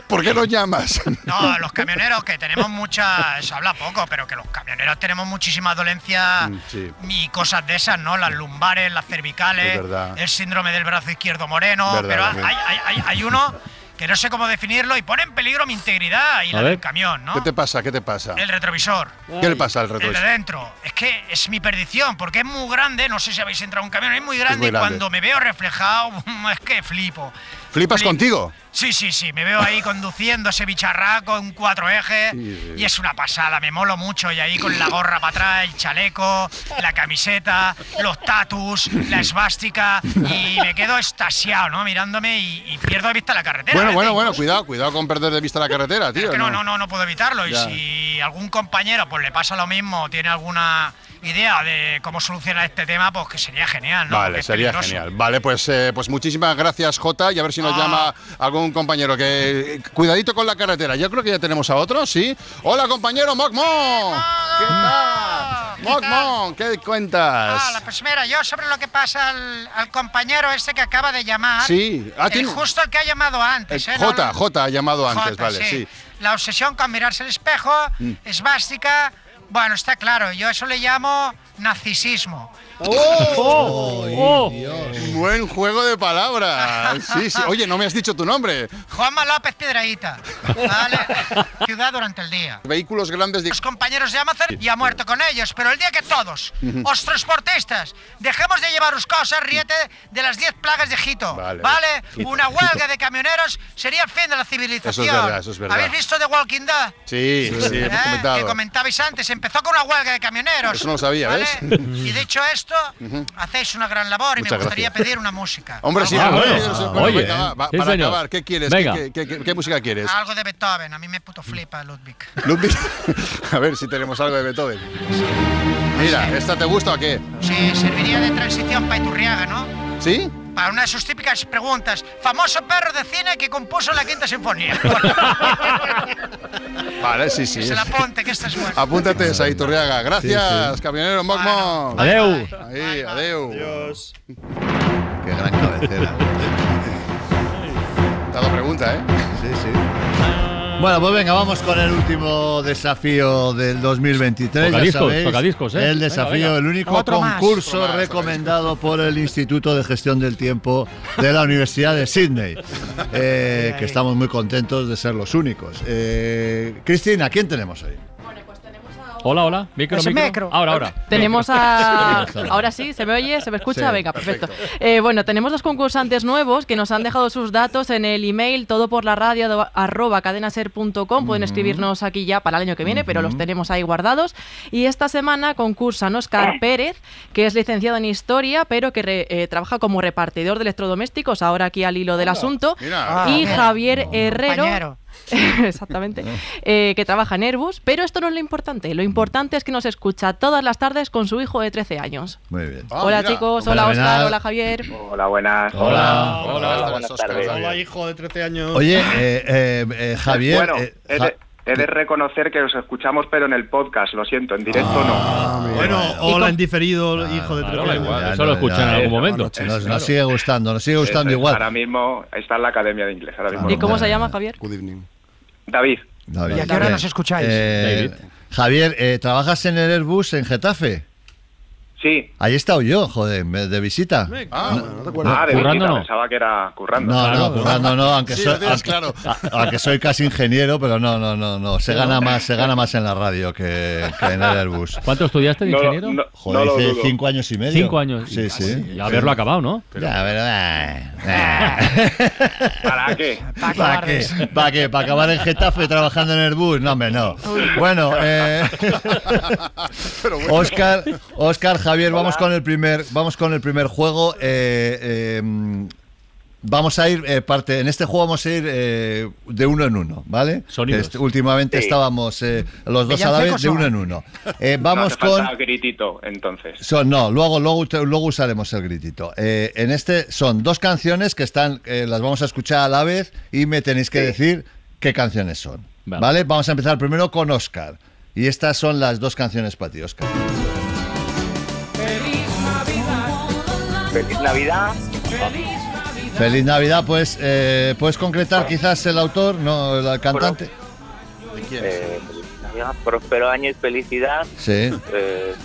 ¿por qué no llamas? No, los camioneros que tenemos muchas, se habla poco, pero que los camioneros tenemos muchísimas dolencias Mm, Sí. y cosas de esas, ¿no? Las lumbares, las cervicales, el síndrome del brazo izquierdo moreno, Verdad, pero hay, hay- hay- hay uno que no sé cómo definirlo y pone en peligro mi integridad y A la ver. del camión, ¿no? ¿Qué te pasa? ¿Qué te pasa? El retrovisor. ¿Qué le pasa al El de retrovisor? dentro. Es que es mi perdición, porque es muy grande, no sé si habéis entrado en un camión, es muy grande, muy y grande. cuando me veo reflejado, [laughs] es que flipo. ¿Flipas Flip- contigo? Sí, sí, sí, me veo ahí conduciendo ese bicharraco en cuatro ejes y es una pasada, me molo mucho y ahí con la gorra para atrás, el chaleco, la camiseta, los tatus, la esvástica y me quedo estasiado, ¿no? Mirándome y, y pierdo de vista la carretera. Bueno, ¿eh? bueno, bueno, cuidado, cuidado con perder de vista la carretera, tío. Es que no, no, no, no puedo evitarlo. Y si algún compañero pues le pasa lo mismo, tiene alguna idea de cómo solucionar este tema, pues que sería genial, ¿no? Vale, sería peligroso. genial. Vale, pues, eh, pues muchísimas gracias, Jota, y a ver si nos Ah. llama algún compañero. Que cuidadito con la carretera. Yo creo que ya tenemos a otro, ¿sí? Hola, compañero Mokmon. ¿Qué tal? Mokmon, ¿qué cuentas? Ah, la pues mira, yo sobre lo que pasa al, al compañero este que acaba de llamar. Sí. Ah, el tiene- justo el que ha llamado antes, ¿eh? Jota, Jota ha llamado antes, vale, sí. La obsesión con mirarse al espejo, Mm. esvástica. Bueno, está claro, yo eso le llamo narcisismo. ¡Oh! Buen juego de palabras. Sí, sí. Oye, no me has dicho tu nombre. Juanma López Piedraíta. ¿Vale? Ciudad durante el día. Vehículos grandes de... Los compañeros de Amazon y ha muerto con ellos, pero el día que todos, os transportistas, dejemos de llevaros cosas, ríete de las 10 plagas de Egipto. Vale. Una huelga de camioneros sería el fin de la civilización. Eso es verdad, eso es verdad. ¿Habéis visto The Walking Dead? Sí, sí, ¿Eh? hemos comentado. Que comentabais antes, empezó con una huelga de camioneros. Eso no lo sabía, ¿vale? ¿ves? Y dicho esto, hacéis una gran labor y Muchas me gustaría gracias. pedir una música. Hombre, sí, Ah, bueno, bueno. bueno, Oye, venga, va, va, sí, para señor. acabar, ¿qué quieres? Venga. ¿Qué, qué- qué- qué música quieres? Algo de Beethoven, a mí me puto flipa Ludwig. Ludwig, [laughs] a ver si tenemos algo de Beethoven. Mira, ¿esta te gusta o qué? Sí, serviría de transición para Iturriaga, ¿no? ¿Sí? Para una de sus típicas preguntas. Famoso perro de cine que compuso la quinta sinfonía. [laughs] Vale, sí, sí. Se la ponte, que esta es buena. Apúntate esa, Iturriaga. Gracias, Sí, sí. camionero Mokmon. Adeu. Ahí, adeu. Adiós. Qué gran cabecera. [laughs] Te ha dado pregunta, ¿eh? Sí, sí. Bueno, pues venga, vamos con el último desafío del 2023. ya Tocadiscos, sabéis, tocadiscos, ¿eh? El desafío, venga. el único Otro más. concurso Otro más, recomendado por el Instituto de Gestión del Tiempo de la Universidad de Sydney. [laughs] Eh, que estamos muy contentos de ser los únicos. Eh, Cristina, ¿quién tenemos hoy? Hola, hola. Micro, micro. micro. Ahora, ahora. [laughs] Tenemos a... [laughs] Ahora sí, ¿se me oye? ¿Se me escucha? Sí, Venga, perfecto. perfecto. Eh, bueno, tenemos dos concursantes nuevos que nos han dejado sus datos en el email todo por la radio arroba cadenaser.com. Pueden escribirnos aquí ya para el año que viene, pero los tenemos ahí guardados. Y esta semana concursan Oscar Pérez, que es licenciado en Historia, pero que re- eh, trabaja como repartidor de electrodomésticos, ahora aquí al hilo del asunto. mira. y Ah, Javier Herrero. Compañero. [laughs] Exactamente. [laughs] Eh, que trabaja en Airbus, pero esto no es lo importante. Lo importante es que nos escucha todas las tardes con su hijo de 13 años. Muy bien. hola chicos, hola Oscar, hola Javier. Hola, buenas. Hola. Hola, buenas tardes. Hola, hijo de 13 años. Oye, eh, eh, eh, Javier. Bueno, eh, Ja- he de reconocer que os escuchamos, pero en el podcast, lo siento, en directo no. Bueno, hola en diferido, hijo de 13 claro, igual, Ya, eso lo escuchan en algún momento. Nos, sigue gustando, nos sigue gustando es, igual. Ahora mismo está en la Academia de Inglés. Ahora mismo ¿Y no. cómo se llama Javier? Good evening. David. David. ¿Y a qué hora nos escucháis? Eh, Javier, eh, ¿trabajas en el Airbus en Getafe? Sí. Ahí he estado yo, joder, de visita. Ah, no te acuerdas. Ah, de currando visita, no. pensaba que era currando. No, no, currando no, aunque Sí, soy, lo tienes aunque, claro. a- aunque soy casi ingeniero, pero no, no, no, no, se gana más, se gana más en la radio que, que en el Airbus. ¿Cuánto estudiaste de No ingeniero? no- Joder, no hice dudo. cinco años y medio. Cinco años. Sí, sí. Y haberlo acabado, ¿no? Ya, pero, eh, eh. ¿Para [laughs] qué? ¿Para qué? ¿Para qué? ¿Para acabar en Getafe trabajando en Airbus? No, hombre, no. Bueno, eh, [laughs] Oscar, Oscar, Javier, vamos con el primer, vamos con el primer juego. Eh, eh, vamos a ir eh, parte. En este juego vamos a ir eh, de uno en uno, ¿vale? Sonidos. Este, últimamente Sí. estábamos eh, los dos a la vez de uno en uno. Eh, No vamos hace con. gritito, entonces. Son, no, luego, luego, luego usaremos el gritito. Eh, en este son dos canciones que están, eh, las vamos a escuchar a la vez y me tenéis que decir qué canciones son. Vale. Vamos a empezar primero con Oscar. Y estas son las dos canciones para ti, Oscar. Feliz Navidad. Feliz Navidad, pues, eh, ¿puedes concretar quizás el autor, no el cantante? Eh, feliz Navidad, próspero año y felicidad. Sí. Eh,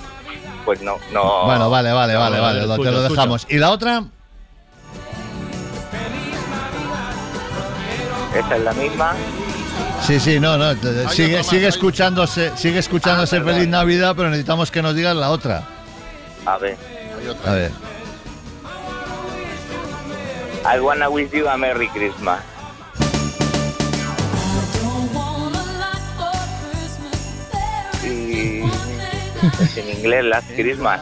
pues no, no. Bueno, vale, vale, vale, vale, te lo escucha. dejamos. ¿Y la otra? Esa es la misma. Sí, sí, no, no, sigue, sigue escuchándose, sigue escuchándose perdón. Feliz Navidad, pero necesitamos que nos digas la otra. A ver. A ver. I wanna wish you a Merry Christmas. Y en inglés, Last Christmas.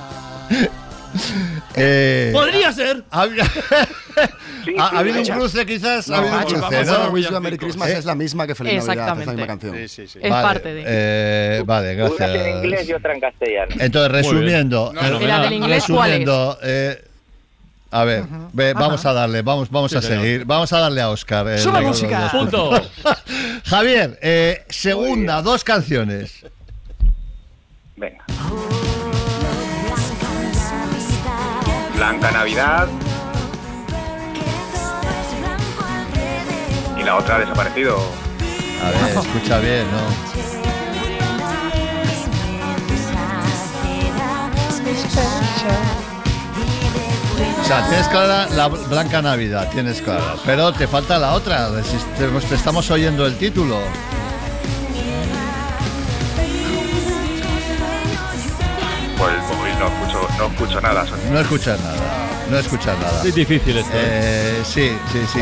Eh, Podría ser. Ha, ha- ha habido un cruce quizás, No, ha habido un macho, cruce, vamos a ¿no? Wish You a Merry Christmas Eh, es la misma que Feliz Navidad, es la Exactamente. misma canción. Es vale, parte de. eh, vale, Una en inglés gracias. y otra en castellano. Entonces, resumiendo, Muy bien. ¿Y la del inglés cuál es? A ver, ve, vamos a darle, vamos, vamos Sí, a señor. seguir, vamos a darle a Oscar. eh, ¡Sube de- música! Punto. [laughs] Javier, eh, segunda, dos canciones. Venga. Blanca Navidad. Y la otra ha desaparecido. A ver, escucha bien, ¿no? Sea, tienes clara la Blanca Navidad, tienes clara. Pero te falta la otra. si Te, estamos oyendo el título. Pues, pues no escucho, no escucho nada. No escuchas nada. No escuchas nada. Es difícil esto, Eh, sí, sí, sí.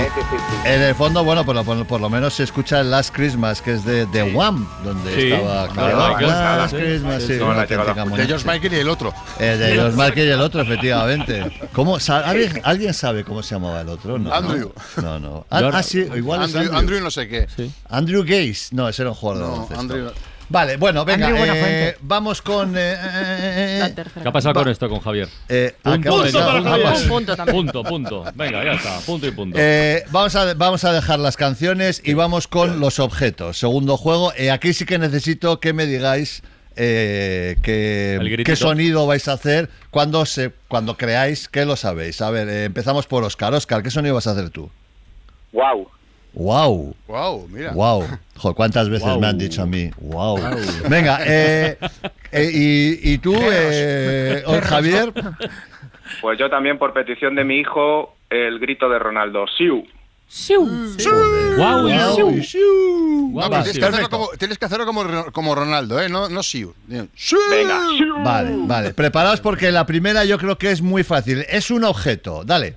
En el fondo, bueno, por lo, por, por lo menos se escucha el Last Christmas, que es de The Wham, donde Sí, estaba de claro, Michael. Last Sí, Christmas, sí, sí, sí. una No. De George Michael y el otro. Eh, de George [laughs] Michael y el otro, efectivamente. ¿Cómo, ¿alguien, alguien sabe cómo se llamaba el otro? No, Andrew. No, no. Ah, ah, sí, igual es Andrew, Andrew. No sé qué. Andrew Gaze. No, ese era un jugador de No, baloncesto. Andrew- Vale, bueno, venga, eh, vamos con... eh, eh, ¿Qué ha pasado va- con esto, con Javier? Eh, punto, para punto, Javier. punto, Punto también. punto, punto. Venga, ya está, punto y punto. Eh, vamos, a, vamos a dejar las canciones y vamos con los objetos. Segundo juego. Eh, aquí sí que necesito que me digáis eh, qué- sonido vais a hacer cuando, se, cuando creáis que lo sabéis. A ver, eh, empezamos por Oscar. Oscar, ¿qué sonido vas a hacer tú? Wow. ¡Wow! Wow, mira. ¡Wow! Joder, ¿cuántas veces me han dicho a mí? ¡Wow! Venga, eh, eh, y, y tú, eh, Javier? Pues yo también, por petición de mi hijo, el grito de Ronaldo. ¡Siu! Guau, siu. y siu. Pero Va, tienes, que hacerlo como, tienes que hacerlo como, Ro- como Ronaldo, ¿eh? No, no Siu. Sí. Venga. Vale, vale. Preparaos porque la primera yo creo que es muy fácil. Es un objeto. Dale.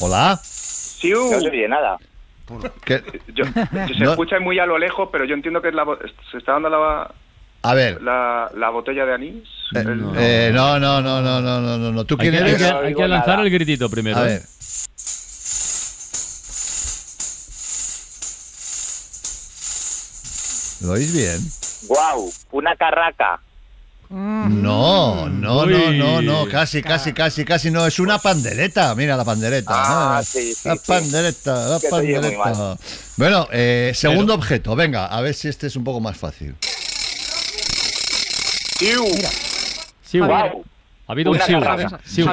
Hola. Uh. No se oye nada. Se escucha muy a lo lejos, pero yo entiendo que es la, se está dando la, a ver. La, la botella de anís. Eh, eh, no. No, no, no, no, no, no, no. ¿Tú hay que, hay que, lanzar el gritito primero. A ¿eh? ¿Lo oís bien? ¡Guau! Wow, una carraca. No, no, no, Uy. no, no, casi, casi, casi, casi no, es una pandereta, mira la pandereta. Ah, ¿no? sí, sí, la sí. pandereta, la pandereta. Bueno, eh, segundo objeto, venga, a ver si este es un poco más fácil. ¡Siu! Siu. Wow. Ha habido un Una siu. carraca. Siu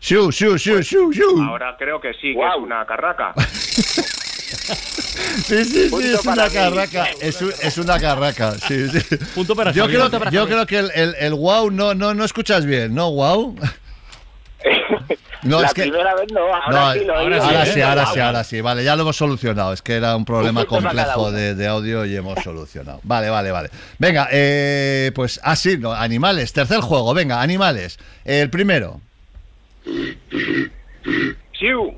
shiu, shiu, shiu, shiu. Ahora creo que sí, que es una carraca. [laughs] [laughs] Sí, sí, sí, Punto es una carraca, es, un- es una carraca, sí, sí. Punto para Yo creo, para yo creo que el, el, el wow no, no, no escuchas bien, ¿no? Wow. [laughs] No, la es que- primera vez no, ahora No, sí lo ahora, sí, ahora sí, ahora sí. Vale, ya lo hemos solucionado. Es que era un problema Un complejo de, de audio y hemos solucionado. Vale, vale, vale. Venga, eh, pues así, no, animales. Tercer juego, venga, animales. El primero. ¡Siu!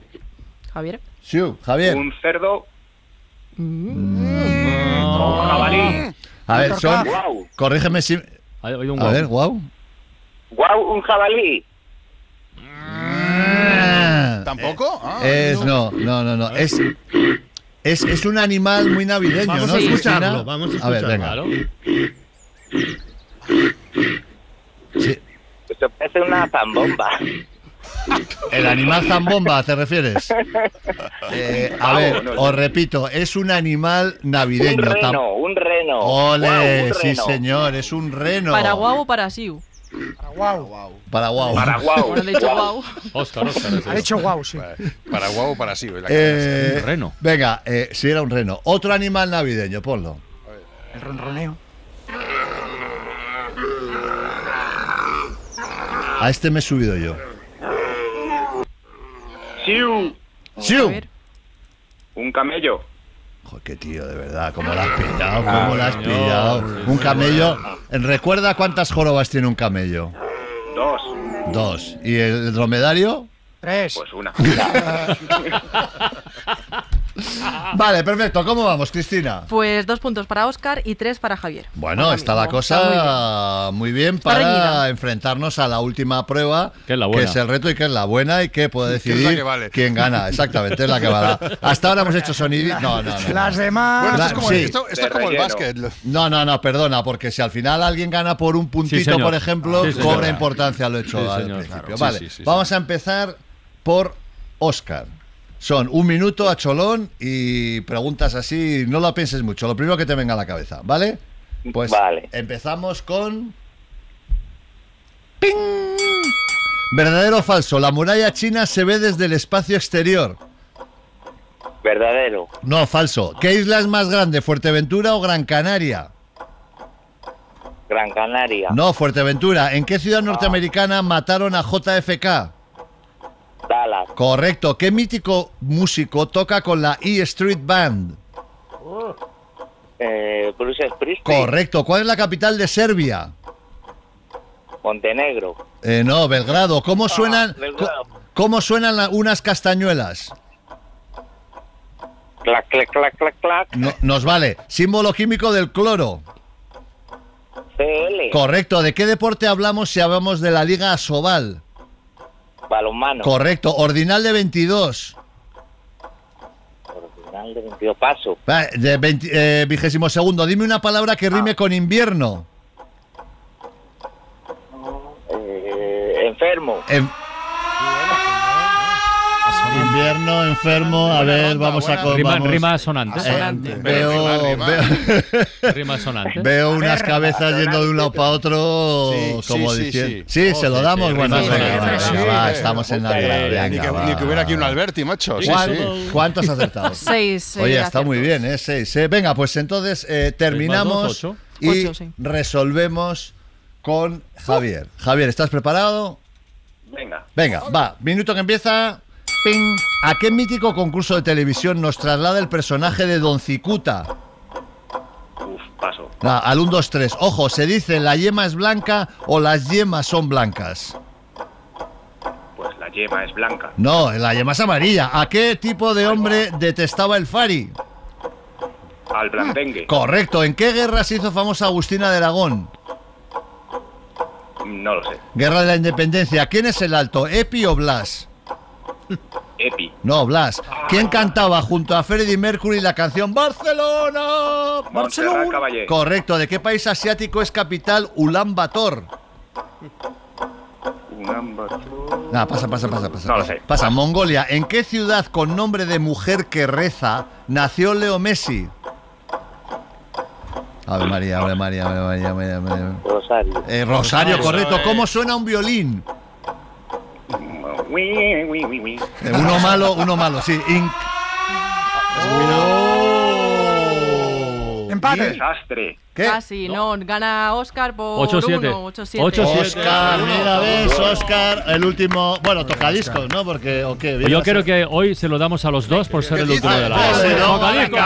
Javier. Siu, Javier. Un cerdo. No. Un jabalí. A ver, son. Guau. Corrígeme si. Ha habido un A guau. ver, wow. Guau, un jabalí. ¿Tampoco? Ah, Es, no, no, no, no. Es, es, es un animal muy navideño, Vamos ¿no? a escucharlo, vamos a A ver, escucharlo. venga. Sí. Esto parece una zambomba. El animal zambomba, ¿te refieres? [laughs] Eh, a ver, os repito, es un animal navideño. Un reno, un reno. Ole, Guau, un sí reno. señor, es un reno. ¿Para guau o para siu? Para guau. Para guau. [laughs] Le he dicho guau. Oscar, Oscar. Ha dicho guau, sí. Para guau o para es la Eh, cadena. reno. Venga, eh, si era un reno. Otro animal navideño, ponlo. El ronroneo. A este me he subido yo. Siu. ¡Siu! Un camello. Joder, qué tío, de verdad, cómo la has pillado, cómo la has pillado. Un camello. ¿Recuerda cuántas jorobas tiene un camello? Dos. Dos. ¿Y el dromedario? Tres. Pues una. [laughs] [laughs] Vale, perfecto. ¿Cómo vamos, Cristina? Pues dos puntos para Oscar y tres para Javier. Bueno, está la cosa muy bien, para reñida. enfrentarnos a la última prueba, Que es la buena. el reto y que es la buena y que puede Que es la decidir que vale. quién gana. Exactamente, es la que vale. Hasta ahora hemos hecho sonido. No, no, no. Las demás. Bueno, esto es como, sí. esto, esto es De como el básquet. No, no, no, perdona, porque si al final alguien gana por un puntito, por ejemplo, Sí, cobra importancia lo hecho Sí, al señor. principio. Claro. Vale, Sí, sí, sí, vamos a empezar por Oscar. Son un minuto a cholón y preguntas así, no lo pienses mucho, lo primero que te venga a la cabeza, ¿vale? Pues Vale. empezamos con... ¡Ping! ¿Verdadero o falso? La muralla china se ve desde el espacio exterior. Verdadero. No, falso. ¿Qué isla es más grande, Fuerteventura o Gran Canaria? Gran Canaria. No, Fuerteventura. ¿En qué ciudad norteamericana mataron a JFK? Dallas. Correcto. ¿Qué mítico músico toca con la E Street Band? Eh, Bruce Springsteen. Correcto. ¿Cuál es la capital de Serbia? Montenegro. Eh, no, Belgrado. ¿Cómo suenan, Belgrado. co- ¿cómo suenan la- unas castañuelas? Clac, clac, clac, clac, clac. No- nos vale. Símbolo químico del cloro. CL. Correcto. ¿De qué deporte hablamos si hablamos de la Liga Asobal? Balonmano. Correcto. Ordinal de 22. Original de 22 paso. Va, De 20, eh, vigésimo segundo. Dime una palabra que rime con invierno. Eh, enfermo. En- Invierno, enfermo. A ver, vamos a con- Rima, vamos. rima sonante. Eh, veo, Rima, [laughs] veo, Rima sonante. veo unas cabezas yendo de un lado para otro, Sí, como sí, sí, diciendo. sí. Sí, se lo damos. sí, bueno, sí, venga, sí, va, sí, venga, sí, va, sí. estamos en la. Ni que, va, ni que hubiera aquí un. Alberti, macho. Sí, ¿Cuán- sí. ¿Cuántos has acertado? [laughs] Seis. Oye, está muy bien, ¿eh? Seis, ¿eh? Venga, pues entonces eh, terminamos ocho. y Ocho, sí. resolvemos con Javier. Javier, ¿estás preparado? Venga. Venga, va, minuto que empieza. Ping. ¿A qué mítico concurso de televisión nos traslada el personaje de Don Cicuta? Uf, paso. Ah, al 1, 2, 3. Ojo, ¿se dice la yema es blanca o las yemas son blancas? Pues la yema es blanca. No, la yema es amarilla. ¿A qué tipo de hombre detestaba el Fari? Al blandengue. Correcto. ¿En qué guerra se hizo famosa Agustina de Aragón? No lo sé. Guerra de la Independencia. ¿Quién es el alto, Epi o Blas? Epi. No, Blas. ¿Quién cantaba junto a Freddie Mercury la canción Barcelona? Caballé. Correcto. ¿De qué país asiático es capital Ulan Bator? Un ámbar. Nah, pasa, pasa, pasa, pasa. No lo pasa. sé. Pasa, Mongolia. ¿En qué ciudad con nombre de mujer que reza nació Leo Messi? Ave María, Ave María, Ave María, Ave María. Ave María. Rosario. Eh, Rosario, correcto. ¿Cómo suena un violín? Eh, uno malo, uno malo, sí. In- Oh. Empate. Desastre. ¿Qué? Casi, no. Gana Oscar por Ocho, siete. uno. 8-7. Ocho, siete. Oscar, mira, ves, Oscar, el último. Bueno, tocadiscos, ¿no? Porque, ¿o qué? Pues yo creo que hoy se lo damos a los dos por ser el último de la Ah, sí, no, Tocadiscos.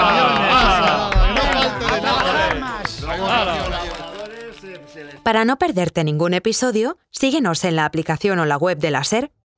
Para no perderte ningún episodio, síguenos en la aplicación o la web de la SER,